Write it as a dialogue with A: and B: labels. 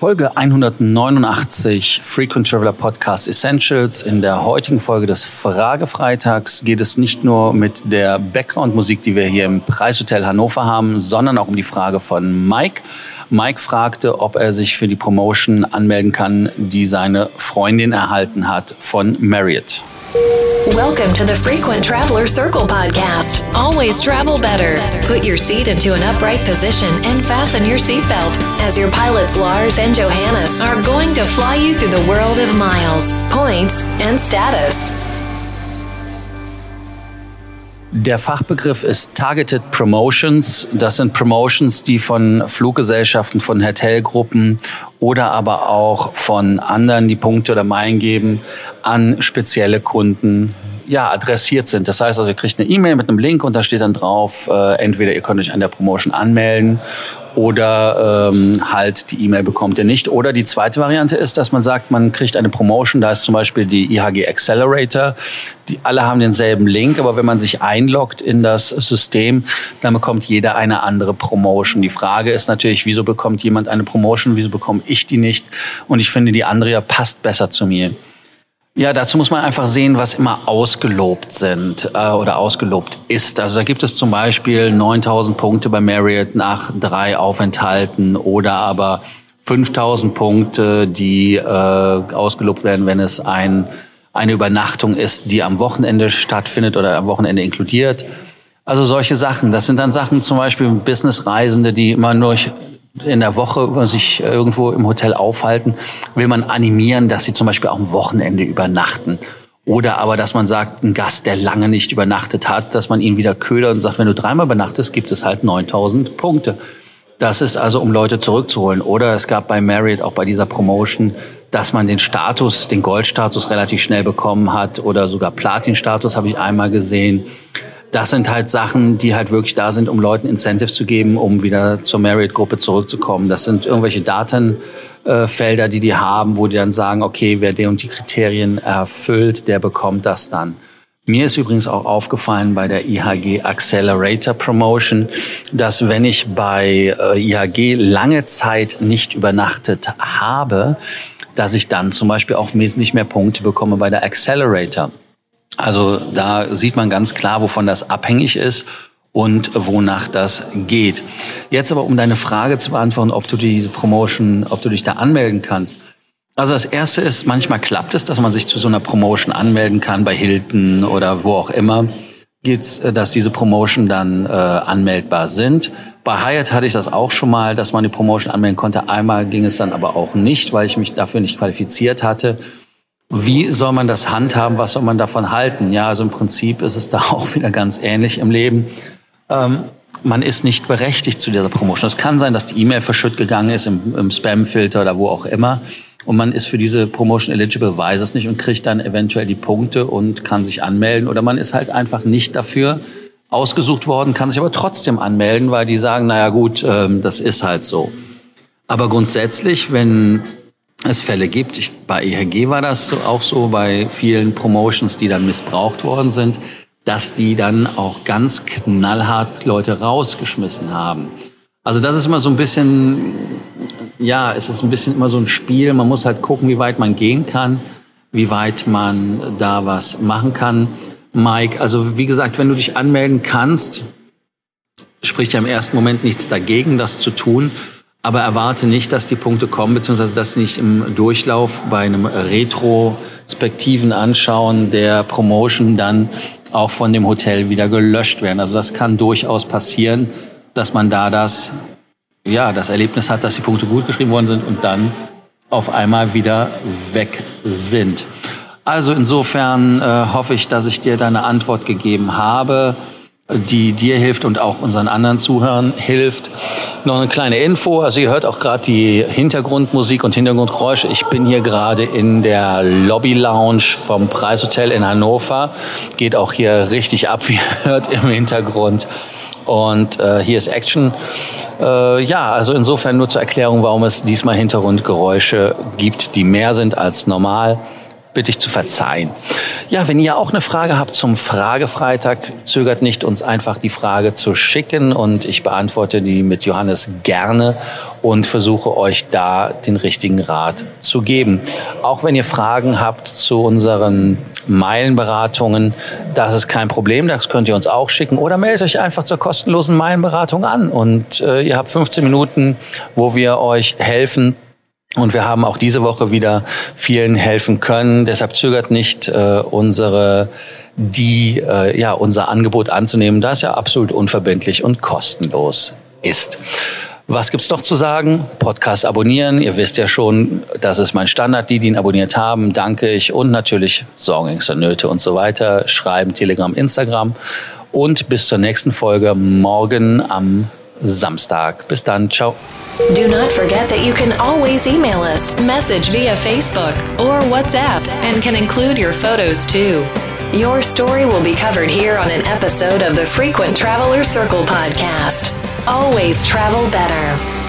A: Folge 189 Frequent Traveler Podcast Essentials. In der heutigen Folge des Fragefreitags geht es nicht nur mit der Background-Musik, die wir hier im Preishotel Hannover haben, sondern auch um die Frage von Mike. Mike fragte, ob er sich für die Promotion anmelden kann, die seine Freundin erhalten hat von Marriott.
B: Welcome to the Frequent Traveler Circle podcast. Always travel better. Put your seat into an upright position and fasten your seatbelt as your pilots Lars and Johannes are going to fly you through the world of miles, points, and status.
A: Der Fachbegriff ist Targeted Promotions. Das sind Promotions, die von Fluggesellschaften, von Hotelgruppen oder aber auch von anderen, die Punkte oder Meilen geben, an spezielle Kunden ja, adressiert sind. Das heißt also, ihr kriegt eine E-Mail mit einem Link und da steht dann drauf, äh, entweder ihr könnt euch an der Promotion anmelden oder ähm, halt die E-Mail bekommt ihr nicht. Oder die zweite Variante ist, dass man sagt, man kriegt eine Promotion, da ist zum Beispiel die IHG Accelerator. Die alle haben denselben Link, aber wenn man sich einloggt in das System, dann bekommt jeder eine andere Promotion. Die Frage ist natürlich, wieso bekommt jemand eine Promotion, wieso bekomme ich die nicht? Und ich finde, die andere passt besser zu mir. Ja, dazu muss man einfach sehen, was immer ausgelobt sind äh, oder ausgelobt ist. Also da gibt es zum Beispiel 9000 Punkte bei Marriott nach drei Aufenthalten oder aber 5000 Punkte, die äh, ausgelobt werden, wenn es ein, eine Übernachtung ist, die am Wochenende stattfindet oder am Wochenende inkludiert. Also solche Sachen. Das sind dann Sachen zum Beispiel Businessreisende, die immer nur in der Woche sich irgendwo im Hotel aufhalten, will man animieren, dass sie zum Beispiel auch am Wochenende übernachten. Oder aber, dass man sagt, ein Gast, der lange nicht übernachtet hat, dass man ihn wieder ködert und sagt, wenn du dreimal übernachtest, gibt es halt 9000 Punkte. Das ist also, um Leute zurückzuholen. Oder es gab bei Marriott auch bei dieser Promotion, dass man den Status, den Goldstatus relativ schnell bekommen hat oder sogar Platin-Status habe ich einmal gesehen das sind halt Sachen, die halt wirklich da sind, um Leuten Incentives zu geben, um wieder zur Marriott-Gruppe zurückzukommen. Das sind irgendwelche Datenfelder, die die haben, wo die dann sagen, okay, wer der und die Kriterien erfüllt, der bekommt das dann. Mir ist übrigens auch aufgefallen bei der IHG Accelerator Promotion, dass wenn ich bei äh, IHG lange Zeit nicht übernachtet habe, dass ich dann zum Beispiel auch wesentlich mehr Punkte bekomme bei der Accelerator. Also da sieht man ganz klar, wovon das abhängig ist und wonach das geht. Jetzt aber, um deine Frage zu beantworten, ob du diese Promotion, ob du dich da anmelden kannst. Also das erste ist, manchmal klappt es, dass man sich zu so einer Promotion anmelden kann bei Hilton oder wo auch immer. Geht's, äh, dass diese Promotion dann äh, anmeldbar sind. Bei Hyatt hatte ich das auch schon mal, dass man die Promotion anmelden konnte. Einmal ging es dann aber auch nicht, weil ich mich dafür nicht qualifiziert hatte. Wie soll man das handhaben? Was soll man davon halten? Ja, also im Prinzip ist es da auch wieder ganz ähnlich im Leben. Ähm, man ist nicht berechtigt zu dieser Promotion. Es kann sein, dass die E-Mail verschütt gegangen ist im, im Spam-Filter oder wo auch immer. Und man ist für diese Promotion eligible, weiß es nicht und kriegt dann eventuell die Punkte und kann sich anmelden. Oder man ist halt einfach nicht dafür ausgesucht worden, kann sich aber trotzdem anmelden, weil die sagen, naja gut, ähm, das ist halt so. Aber grundsätzlich, wenn es Fälle gibt. Ich, bei EHG war das so, auch so, bei vielen Promotions, die dann missbraucht worden sind, dass die dann auch ganz knallhart Leute rausgeschmissen haben. Also das ist immer so ein bisschen, ja, es ist ein bisschen immer so ein Spiel. Man muss halt gucken, wie weit man gehen kann, wie weit man da was machen kann. Mike, also wie gesagt, wenn du dich anmelden kannst, spricht ja im ersten Moment nichts dagegen, das zu tun. Aber erwarte nicht, dass die Punkte kommen, beziehungsweise dass nicht im Durchlauf bei einem retrospektiven Anschauen der Promotion dann auch von dem Hotel wieder gelöscht werden. Also das kann durchaus passieren, dass man da das, ja, das Erlebnis hat, dass die Punkte gut geschrieben worden sind und dann auf einmal wieder weg sind. Also insofern äh, hoffe ich, dass ich dir deine Antwort gegeben habe die dir hilft und auch unseren anderen Zuhörern hilft. Noch eine kleine Info, also ihr hört auch gerade die Hintergrundmusik und Hintergrundgeräusche. Ich bin hier gerade in der Lobby Lounge vom Preishotel in Hannover. Geht auch hier richtig ab, wie ihr hört im Hintergrund. Und äh, hier ist Action. Äh, ja, also insofern nur zur Erklärung, warum es diesmal Hintergrundgeräusche gibt, die mehr sind als normal. Bitte ich zu verzeihen. Ja, wenn ihr auch eine Frage habt zum Fragefreitag, zögert nicht, uns einfach die Frage zu schicken und ich beantworte die mit Johannes gerne und versuche euch da den richtigen Rat zu geben. Auch wenn ihr Fragen habt zu unseren Meilenberatungen, das ist kein Problem, das könnt ihr uns auch schicken oder meldet euch einfach zur kostenlosen Meilenberatung an und äh, ihr habt 15 Minuten, wo wir euch helfen, und wir haben auch diese Woche wieder vielen helfen können. Deshalb zögert nicht äh, unsere die äh, ja unser Angebot anzunehmen, das ja absolut unverbindlich und kostenlos ist. Was gibt's noch zu sagen? Podcast abonnieren. Ihr wisst ja schon, das ist mein Standard. Die, die ihn abonniert haben, danke ich. Und natürlich Sorgen, Ängste, Nöte und so weiter. Schreiben, Telegram, Instagram. Und bis zur nächsten Folge morgen am Samstag. Bis dann, ciao.
B: Do not forget that you can always email us, message via Facebook or WhatsApp, and can include your photos too. Your story will be covered here on an episode of the Frequent Traveler Circle podcast. Always travel better.